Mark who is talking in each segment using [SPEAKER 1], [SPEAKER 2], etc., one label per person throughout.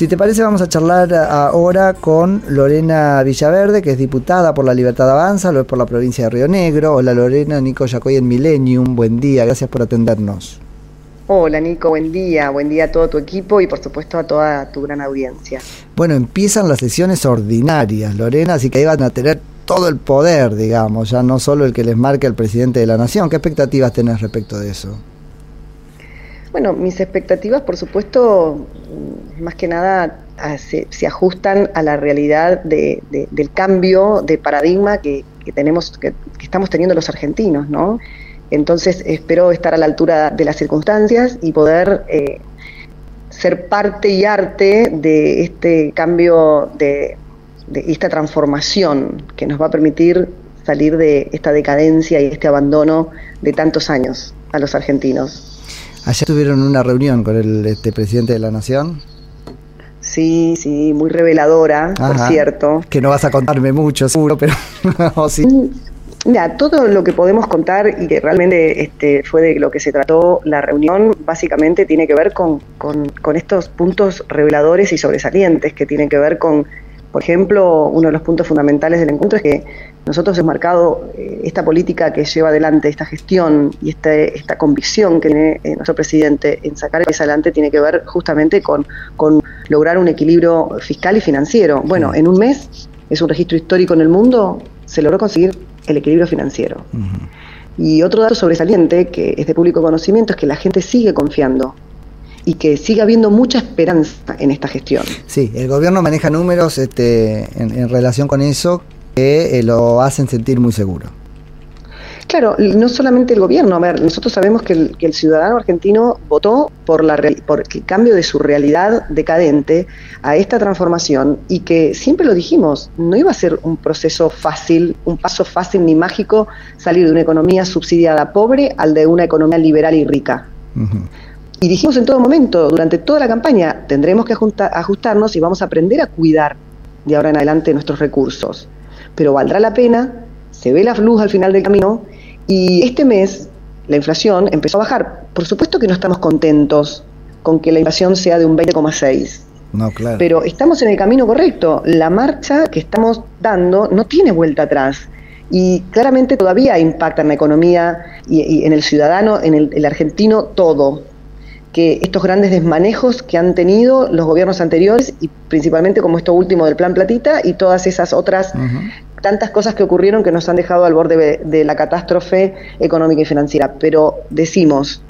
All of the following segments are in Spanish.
[SPEAKER 1] Si te parece, vamos a charlar ahora con Lorena Villaverde, que es diputada por la Libertad Avanza, lo es por la provincia de Río Negro. Hola Lorena, Nico Yacoy en Millennium, buen día, gracias por atendernos.
[SPEAKER 2] Hola Nico, buen día, buen día a todo tu equipo y por supuesto a toda tu gran audiencia.
[SPEAKER 1] Bueno, empiezan las sesiones ordinarias, Lorena, así que ahí van a tener todo el poder, digamos, ya no solo el que les marque el presidente de la Nación. ¿Qué expectativas tenés respecto de eso?
[SPEAKER 2] Bueno, mis expectativas, por supuesto, mm, más que nada se, ajustan a la realidad del cambio de paradigma que, tenemos, que, estamos teniendo los argentinos, ¿no? Entonces espero estar a la altura de las circunstancias y poder eh, ser parte y arte de este cambio, de, de esta transformación que nos va a permitir salir de esta decadencia y este abandono de tantos años a los argentinos.
[SPEAKER 1] Ayer tuvieron una reunión con el este, presidente de la Nación.
[SPEAKER 2] Sí, sí, muy reveladora, por cierto.
[SPEAKER 1] Que no vas a contarme mucho, seguro, pero sí.
[SPEAKER 2] Mm, mira, todo lo que podemos contar y que realmente este, fue de lo que se trató la reunión, básicamente tiene que ver con, con estos puntos reveladores y sobresalientes, que tienen que ver con por ejemplo, uno de los puntos fundamentales del encuentro es que nosotros hemos marcado eh, esta política que lleva adelante, esta gestión y este, esta convicción que tiene eh, nuestro presidente en sacar el país adelante tiene que ver justamente con, lograr un equilibrio fiscal y financiero. Bueno, en un mes es un registro histórico en el mundo, se logró conseguir el equilibrio financiero. Y otro dato sobresaliente que es de público conocimiento es que la gente sigue confiando y que siga habiendo mucha esperanza en esta gestión.
[SPEAKER 1] Sí, el gobierno maneja números este, en, relación con eso que eh, lo hacen sentir muy seguro.
[SPEAKER 2] Claro, no solamente el gobierno, a ver, nosotros sabemos que el, ciudadano argentino votó por, la, por el cambio de su realidad decadente a esta transformación y que siempre lo dijimos, no iba a ser un proceso fácil, un paso fácil ni mágico salir de una economía subsidiada pobre al de una economía liberal y rica. Y dijimos en todo momento, durante toda la campaña, tendremos que ajustarnos y vamos a aprender a cuidar de ahora en adelante nuestros recursos. Pero valdrá la pena, se ve la luz al final del camino y este mes la inflación empezó a bajar. Por supuesto que no estamos contentos con que la inflación sea de un 20,6. No, claro. Pero estamos en el camino correcto. La marcha que estamos dando no tiene vuelta atrás y claramente todavía impacta en la economía y, en el ciudadano, en el argentino, todo que estos grandes desmanejos que han tenido los gobiernos anteriores y principalmente como esto último del Plan Platita y todas esas otras tantas cosas que ocurrieron que nos han dejado al borde de, la catástrofe económica y financiera. Pero decimos,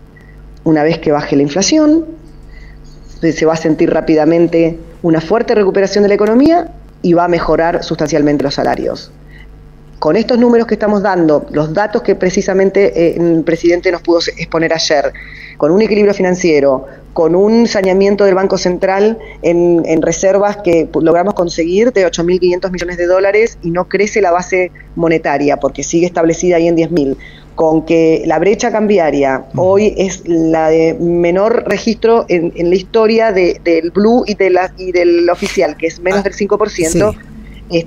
[SPEAKER 2] una vez que baje la inflación, se va a sentir rápidamente una fuerte recuperación de la economía y va a mejorar sustancialmente los salarios. Con estos números que estamos dando, los datos que precisamente eh, el presidente nos pudo exponer ayer, con un equilibrio financiero, con un saneamiento del Banco Central en, reservas que logramos conseguir de 8.500 millones de dólares y no crece la base monetaria porque sigue establecida ahí en 10.000 con que la brecha cambiaria hoy es la de menor registro en, la historia del blue y, de la, y del oficial, que es menos ah, del 5%, es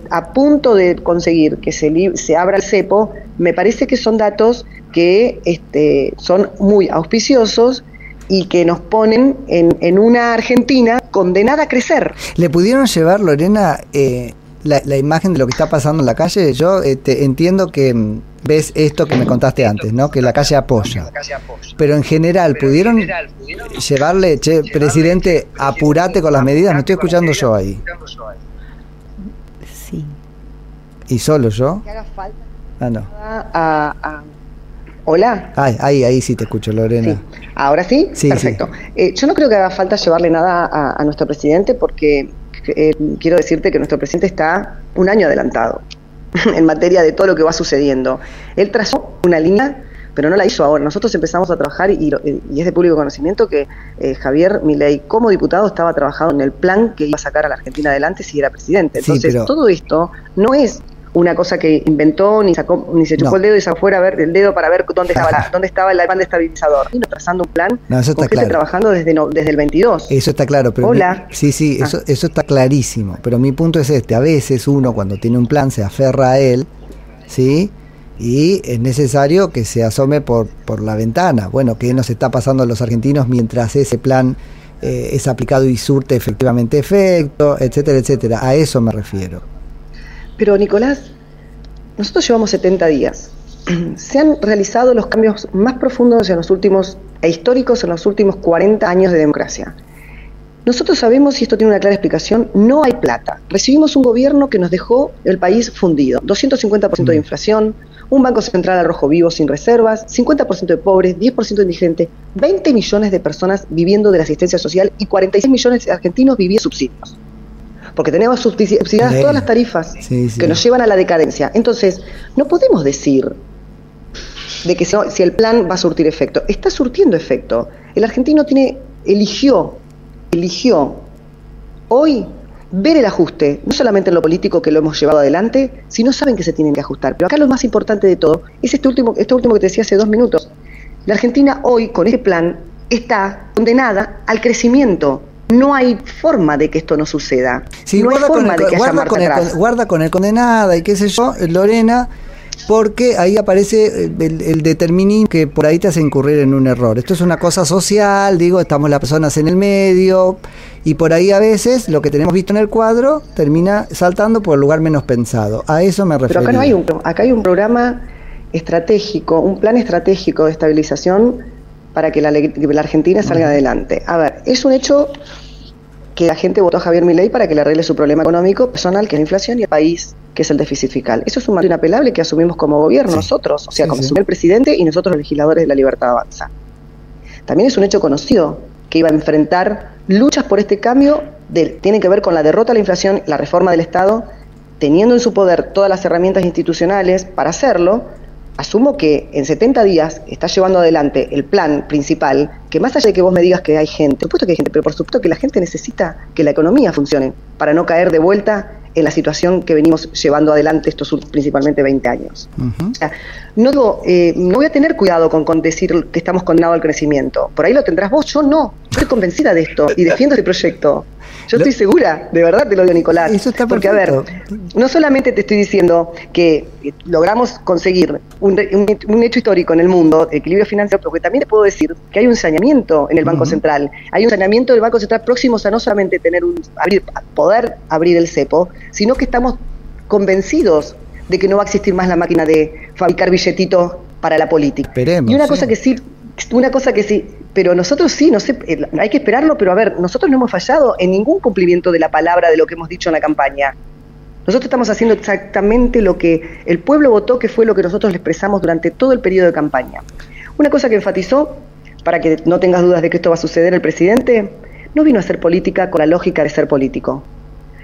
[SPEAKER 2] a punto de conseguir que se, se abra el cepo, me parece que son datos que este, son muy auspiciosos y que nos ponen en, una Argentina condenada a crecer.
[SPEAKER 1] ¿Le pudieron llevar, Lorena, eh, la, imagen de lo que está pasando en la calle? Yo este, entiendo que mm, ves esto que me contaste antes, ¿no? Que la calle apoya. Pero en general, ¿pudieron, llevarle, che, presidente, apurate con las medidas? Me estoy escuchando yo ahí. ¿Y solo yo?
[SPEAKER 2] Ah, no. a Hola.
[SPEAKER 1] Ay, ahí, ahí sí te escucho, Lorena.
[SPEAKER 2] ¿Ahora sí? Sí. Perfecto. Eh, yo no creo que haga falta llevarle nada a, nuestro presidente porque eh, quiero decirte que nuestro presidente está un año adelantado en materia de todo lo que va sucediendo. Él trazó una línea pero no la hizo ahora. Nosotros empezamos a trabajar y, es de público conocimiento que eh, Javier Milei como diputado estaba trabajando en el plan que iba a sacar a la Argentina adelante si era presidente. Entonces, todo esto no es una cosa que inventó, ni sacó, ni se chupó el dedo y sacó fuera a ver el dedo para ver dónde estaba, dónde estaba el plan de estabilizador. Vino trazando un plan
[SPEAKER 1] no, eso está
[SPEAKER 2] claro. trabajando desde, desde el 22.
[SPEAKER 1] Eso está claro, pero
[SPEAKER 2] Hola.
[SPEAKER 1] sí, sí, ah. eso, eso está clarísimo. Pero mi punto es este: a veces uno cuando tiene un plan se aferra a él, ¿sí? y es necesario que se asome por, por la ventana. Bueno, ¿qué nos está pasando a los argentinos mientras ese plan eh, es aplicado y surte efectivamente efecto, etcétera, etcétera? A eso me refiero.
[SPEAKER 2] Pero Nicolás, nosotros llevamos 70 días. Se han realizado los cambios más profundos en los últimos e históricos en los últimos 40 años de democracia. Nosotros sabemos, y esto tiene una clara explicación, no hay plata. Recibimos un gobierno que nos dejó el país fundido. 250% de mm. inflación, un banco central al rojo vivo sin reservas, 50% de pobres, 10% de indigentes, 20 millones de personas viviendo de la asistencia social y 46 millones de argentinos viviendo subsidios porque tenemos subsidiadas todas las tarifas que nos llevan a la decadencia. Entonces, no podemos decir de que si, el plan va a surtir efecto. Está surtiendo efecto. El argentino tiene, eligió, eligió hoy ver el ajuste, no solamente en lo político que lo hemos llevado adelante, sino saben que se tienen que ajustar. Pero acá lo más importante de todo es este último, este último que te decía hace dos minutos. La Argentina hoy, con este plan, está condenada al crecimiento no hay forma de que esto no suceda. no hay forma de que haya
[SPEAKER 1] guarda con, el, guarda con el condenada y qué sé yo, Lorena, porque ahí aparece el, determinismo que por ahí te hace incurrir en un error. Esto es una cosa social, digo, estamos las personas en el medio y por ahí a veces lo que tenemos visto en el cuadro termina saltando por el lugar menos pensado. A eso me refiero.
[SPEAKER 2] Pero acá no hay un, acá hay un programa estratégico, un plan estratégico de estabilización para que la, la Argentina salga adelante. A ver, es un hecho que la gente votó a Javier Milei para que le arregle su problema económico personal, que es la inflación, y el país, que es el déficit fiscal. Eso es un mandato inapelable que asumimos como gobierno nosotros, o sea, como el presidente y nosotros los legisladores de la libertad avanza. También es un hecho conocido que iba a enfrentar luchas por este cambio, de, tiene que ver con la derrota a la inflación, la reforma del Estado, teniendo en su poder todas las herramientas institucionales para hacerlo, asumo que en 70 días está llevando adelante el plan principal, que más allá de que vos me digas que hay gente, por supuesto que hay gente, pero por supuesto que la gente necesita que la economía funcione para no caer de vuelta en la situación que venimos llevando adelante estos principalmente 20 años. o sea, no, eh, no voy a tener cuidado con, con, decir que estamos condenados al crecimiento. Por ahí lo tendrás vos, yo no. Estoy convencida de esto y defiendo este proyecto. Yo estoy segura, de verdad te lo digo, Nicolás.
[SPEAKER 1] Eso está
[SPEAKER 2] Porque, a ver, no solamente te estoy diciendo que logramos conseguir un, hecho histórico en el mundo, equilibrio financiero, porque también te puedo decir que hay un saneamiento en el Banco Central. Hay un saneamiento del Banco Central próximos a no solamente tener un abrir, poder abrir el cepo, sino que estamos convencidos de que no va a existir más la máquina de fabricar billetitos para la política. y una cosa que sí, una cosa que sí, pero nosotros sí, no sé, eh, hay que esperarlo, pero a ver, nosotros no hemos fallado en ningún cumplimiento de la palabra de lo que hemos dicho en la campaña. Nosotros estamos haciendo exactamente lo que el pueblo votó, que fue lo que nosotros le expresamos durante todo el periodo de campaña. Una cosa que enfatizó, para que no tengas dudas de que esto va a suceder, el presidente no vino a hacer política con la lógica de ser político.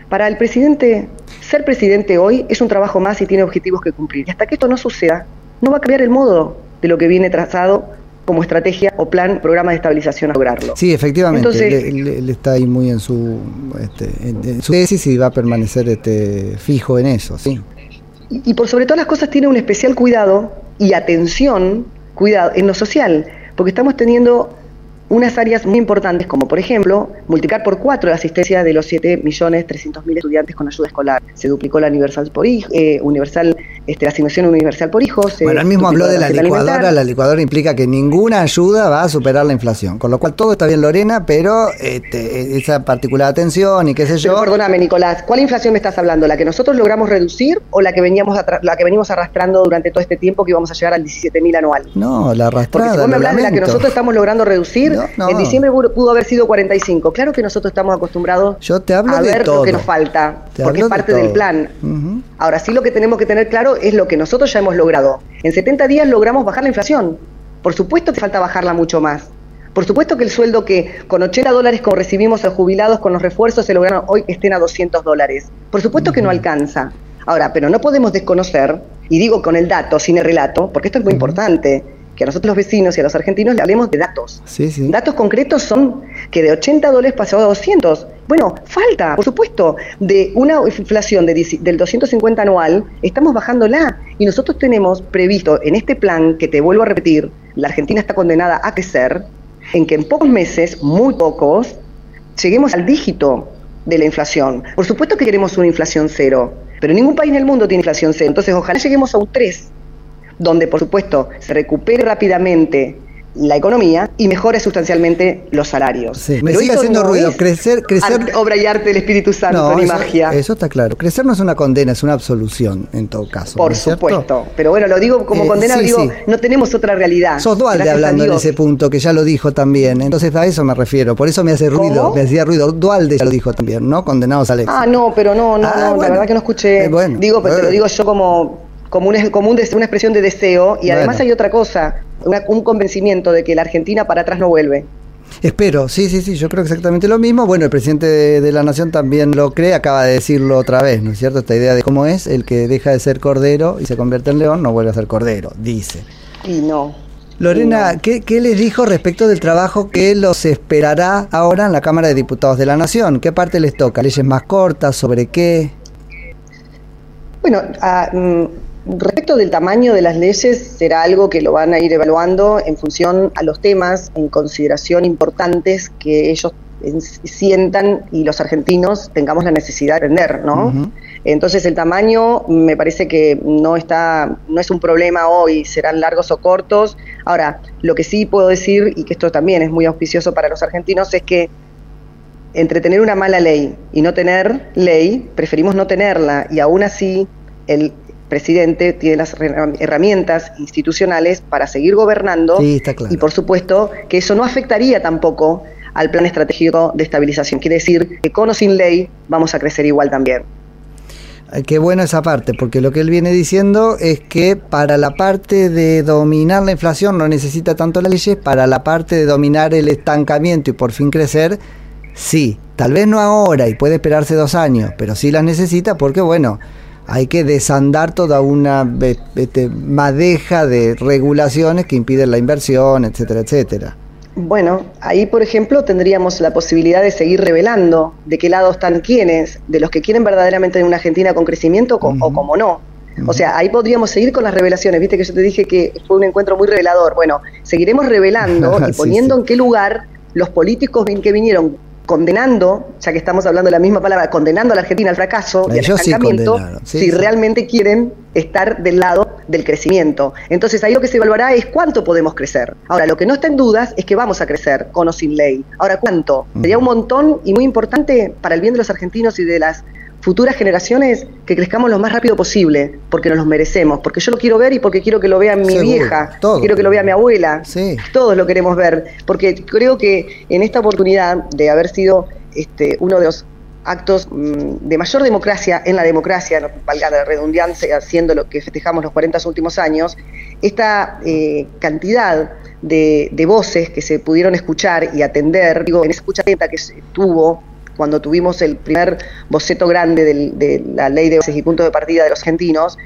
[SPEAKER 2] Para el presidente, ser presidente hoy es un trabajo más y tiene objetivos que cumplir. Y hasta que esto no suceda, no va a cambiar el modo de lo que viene trazado como estrategia o plan, programa de estabilización a lograrlo.
[SPEAKER 1] Sí, efectivamente. Entonces, él, está ahí muy en su, este, en, su tesis y va a permanecer este, fijo en eso, sí.
[SPEAKER 2] Y, y por sobre todas las cosas tiene un especial cuidado y atención, cuidado en lo social, porque estamos teniendo unas áreas muy importantes como por ejemplo multiplicar por cuatro la asistencia de los 7.300.000 estudiantes con ayuda escolar. Se duplicó la universal por eh, universal este, la asignación universal por hijos.
[SPEAKER 1] Bueno, él mismo habló de la licuadora, la licuadora implica que ninguna ayuda va a superar la inflación, con lo cual todo está bien Lorena, pero este, esa particular atención y qué sé yo.
[SPEAKER 2] perdóname Nicolás, ¿cuál inflación me estás hablando? ¿La que nosotros logramos reducir o la que veníamos la que venimos arrastrando durante todo este tiempo que íbamos a llegar al 17.000 anual?
[SPEAKER 1] No, la arrastrada.
[SPEAKER 2] Porque si vos me hablas de la que nosotros estamos logrando reducir, en diciembre pudo haber sido 45. Claro que nosotros estamos acostumbrados
[SPEAKER 1] Yo te hablo
[SPEAKER 2] a ver lo que nos falta, porque es parte del plan. Ahora sí lo que tenemos que tener claro es lo que nosotros ya hemos logrado. En 70 días logramos bajar la inflación. Por supuesto que falta bajarla mucho más. Por supuesto que el sueldo que con 80 dólares como recibimos a jubilados con los refuerzos se lograron hoy estén a 200 dólares. Por supuesto que no alcanza. Ahora, pero no podemos desconocer, y digo con el dato, sin el relato, porque esto es muy importante, que a nosotros los vecinos y a los argentinos le hablemos de datos.
[SPEAKER 1] Sí, sí.
[SPEAKER 2] Datos concretos son que de 80 dólares pasó a 200. Bueno, falta, por supuesto, de una inflación del 250 anual, estamos bajándola. Y nosotros tenemos previsto en este plan, que te vuelvo a repetir, la Argentina está condenada a crecer, en que en pocos meses, muy pocos, lleguemos al dígito de la inflación. Por supuesto que queremos una inflación cero, pero ningún país en el mundo tiene inflación cero. Entonces, ojalá lleguemos a un 3, donde, por supuesto, se recupere rápidamente la economía y mejore sustancialmente los salarios.
[SPEAKER 1] Sí, me sigue haciendo ruido. Crecer, crecer.
[SPEAKER 2] obra y arte del Espíritu Santo, ni magia.
[SPEAKER 1] Eso está claro. Crecer no es una condena, es una absolución en todo caso.
[SPEAKER 2] Por supuesto. Pero bueno, lo digo como eh, condena, digo, no tenemos otra realidad.
[SPEAKER 1] Sos Dualde hablando en ese punto, que ya lo dijo también. Entonces a eso me refiero. Por eso me hace ruido, me hacía ruido. Dualde ya lo dijo también, ¿no? Condenados al éxito.
[SPEAKER 2] Ah, no, pero no, no, ah, la verdad que no escuché. Eh, digo, pero te lo digo yo como como una, como una expresión de deseo y además hay otra cosa, un convencimiento de que la Argentina para atrás no vuelve.
[SPEAKER 1] Espero, sí, sí, sí, yo creo exactamente lo mismo. Bueno, el presidente de, la Nación también lo cree, acaba de decirlo otra vez, ¿no es cierto? Esta idea de cómo es, el que deja de ser cordero y se convierte en león no vuelve a ser cordero, dice.
[SPEAKER 2] Y no.
[SPEAKER 1] Lorena, ¿qué, ¿qué, les dijo respecto del trabajo que los esperará ahora en la Cámara de Diputados de la Nación? ¿Qué parte les toca? ¿Leyes más cortas? ¿Sobre qué?
[SPEAKER 2] Bueno, mm, Respecto del tamaño de las leyes, será algo que lo van a ir evaluando en función a los temas en consideración importantes que ellos sientan y los argentinos tengamos la necesidad de aprender, ¿no? Entonces el tamaño me parece que no está, no es un problema hoy, serán largos o cortos. Ahora, lo que sí puedo decir, y que esto también es muy auspicioso para los argentinos, es que entre tener una mala ley y no tener ley, preferimos no tenerla, y aún así el presidente tiene las herramientas institucionales para seguir gobernando y por supuesto que eso no afectaría tampoco al plan estratégico de estabilización. Quiere decir que con o sin ley vamos a crecer igual también.
[SPEAKER 1] Qué buena esa parte, porque lo que él viene diciendo es que para la parte de dominar la inflación no necesita tanto las leyes, para la parte de dominar el estancamiento y por fin crecer, sí. Tal vez no ahora y puede esperarse dos años, pero sí las necesita porque, bueno, hay que desandar toda una este, madeja de regulaciones que impiden la inversión, etcétera, etcétera.
[SPEAKER 2] Bueno, ahí por ejemplo tendríamos la posibilidad de seguir revelando de qué lado están quienes, de los que quieren verdaderamente una Argentina con crecimiento o como no. O sea, ahí podríamos seguir con las revelaciones. Viste que yo te dije que fue un encuentro muy revelador. Bueno, seguiremos revelando y poniendo en qué lugar los políticos que vinieron condenando, ya que estamos hablando de la misma palabra, condenando a la Argentina al fracaso y al estancamiento, si realmente quieren estar del lado del crecimiento. Entonces ahí lo que se evaluará es cuánto podemos crecer. Ahora, lo que no está en dudas es que vamos a crecer con o sin ley. Ahora, ¿cuánto? Sería un montón y muy importante para el bien de los argentinos y de las futuras generaciones que crezcamos lo más rápido posible, porque nos los merecemos, porque yo lo quiero ver y porque quiero que lo vea mi vieja, quiero que lo vea mi abuela, todos lo queremos ver, porque creo que en esta oportunidad de haber sido este, uno de los actos mm, de mayor democracia en la democracia, no valga la redundancia, haciendo lo que festejamos los 40 últimos años, esta eh, cantidad de, de, voces que se pudieron escuchar y atender, digo, en esa escucha atenta que se tuvo cuando tuvimos el primer boceto grande de la ley de bases y puntos de partida de los argentinos,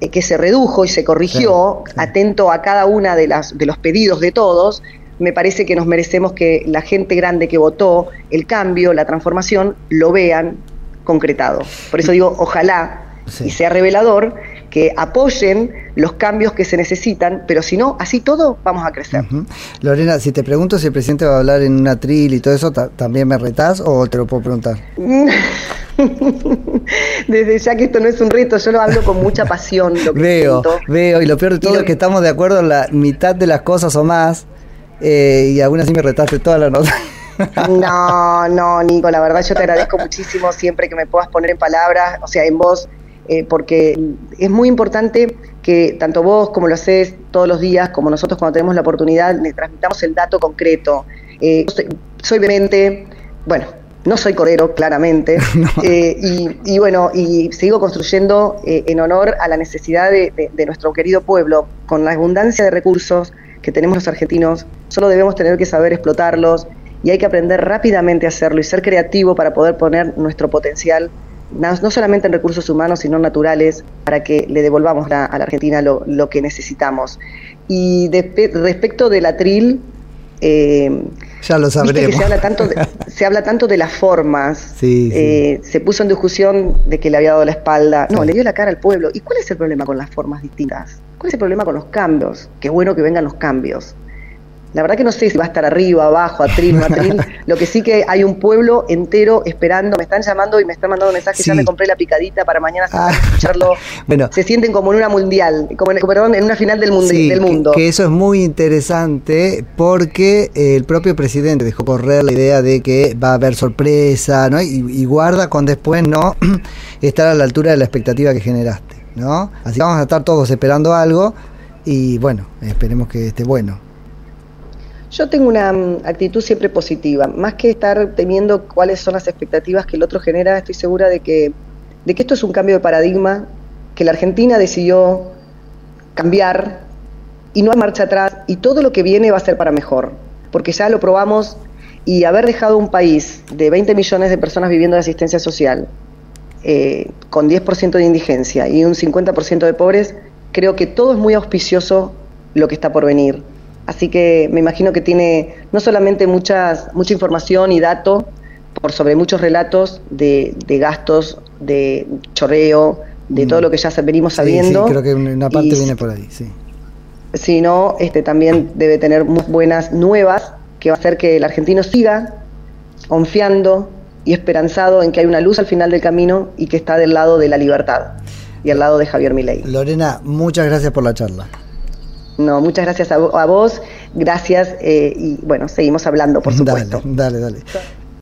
[SPEAKER 2] eh, que se redujo y se corrigió, atento a cada una de, las, de los pedidos de todos, me parece que nos merecemos que la gente grande que votó el cambio, la transformación, lo vean concretado. Por eso digo, ojalá y sea revelador que apoyen los cambios que se necesitan, pero si no, así todo vamos a crecer.
[SPEAKER 1] Lorena, si te pregunto si el presidente va a hablar en una tril y todo eso, ¿también me retás o te lo puedo preguntar?
[SPEAKER 2] Desde ya que esto no es un reto, yo lo hablo con mucha pasión.
[SPEAKER 1] veo, veo, y lo peor de todo es que estamos de acuerdo en la mitad de las cosas o más, eh, y aún así me retaste toda la nota.
[SPEAKER 2] No, no, Nico, la verdad yo te agradezco muchísimo siempre que me puedas poner en palabras, o sea, en voz, eh, porque es muy importante que tanto vos como lo haces todos los días, como nosotros cuando tenemos la oportunidad, le transmitamos el dato concreto. Eh, soy, vehemente, bueno, no soy corero, claramente, eh, y, bueno, y sigo construyendo en honor a la necesidad de, de, nuestro querido pueblo, con la abundancia de recursos que tenemos los argentinos, solo debemos tener que saber explotarlos y hay que aprender rápidamente a hacerlo y ser creativo para poder poner nuestro potencial no solamente en recursos humanos, sino naturales, para que le devolvamos a la Argentina lo, lo que necesitamos. Y respecto del atril,
[SPEAKER 1] eh, ya lo sabremos.
[SPEAKER 2] se, habla tanto de, se habla tanto de las formas. Eh, se puso en discusión de que le había dado la espalda. No, le dio la cara al pueblo. ¿Y cuál es el problema con las formas distintas? ¿Cuál es el problema con los cambios? Qué bueno que vengan los cambios. La verdad que no sé si va a estar arriba, abajo, atril, no atril. Lo que sí que hay un pueblo entero esperando. Me están llamando y me están mandando mensajes. Ya me compré la picadita para mañana ah. escucharlo. bueno, se sienten como en una mundial, como en, perdón, en una final del, mundo, del mundo.
[SPEAKER 1] Que, eso es muy interesante porque el propio presidente dejó correr la idea de que va a haber sorpresa, ¿no? Y, y guarda con después no estar a la altura de la expectativa que generaste, ¿no? Así que vamos a estar todos esperando algo y bueno, esperemos que esté bueno.
[SPEAKER 2] Yo tengo una mm, actitud siempre positiva, más que estar temiendo cuáles son las expectativas que el otro genera, estoy segura de que, de que esto es un cambio de paradigma, que la Argentina decidió cambiar y no hay marcha atrás y todo lo que viene va a ser para mejor, porque ya lo probamos y haber dejado un país de 20 millones de personas viviendo de asistencia social, eh, con 10% de indigencia y un 50% de pobres, creo que todo es muy auspicioso lo que está por venir. Así que me imagino que tiene no solamente muchas, mucha información y datos por sobre muchos relatos de, gastos, de chorreo, de todo mm. lo que ya venimos sabiendo.
[SPEAKER 1] Sí, creo que una parte viene por ahí, sí.
[SPEAKER 2] Sino este, también debe tener muy buenas nuevas que va a hacer que el argentino siga confiando y esperanzado en que hay una luz al final del camino y que está del lado de la libertad y al lado de Javier Milei.
[SPEAKER 1] Lorena, muchas gracias por la charla.
[SPEAKER 2] No, muchas gracias a, vos, gracias eh, y bueno, seguimos hablando, por supuesto.
[SPEAKER 1] Dale, dale. dale.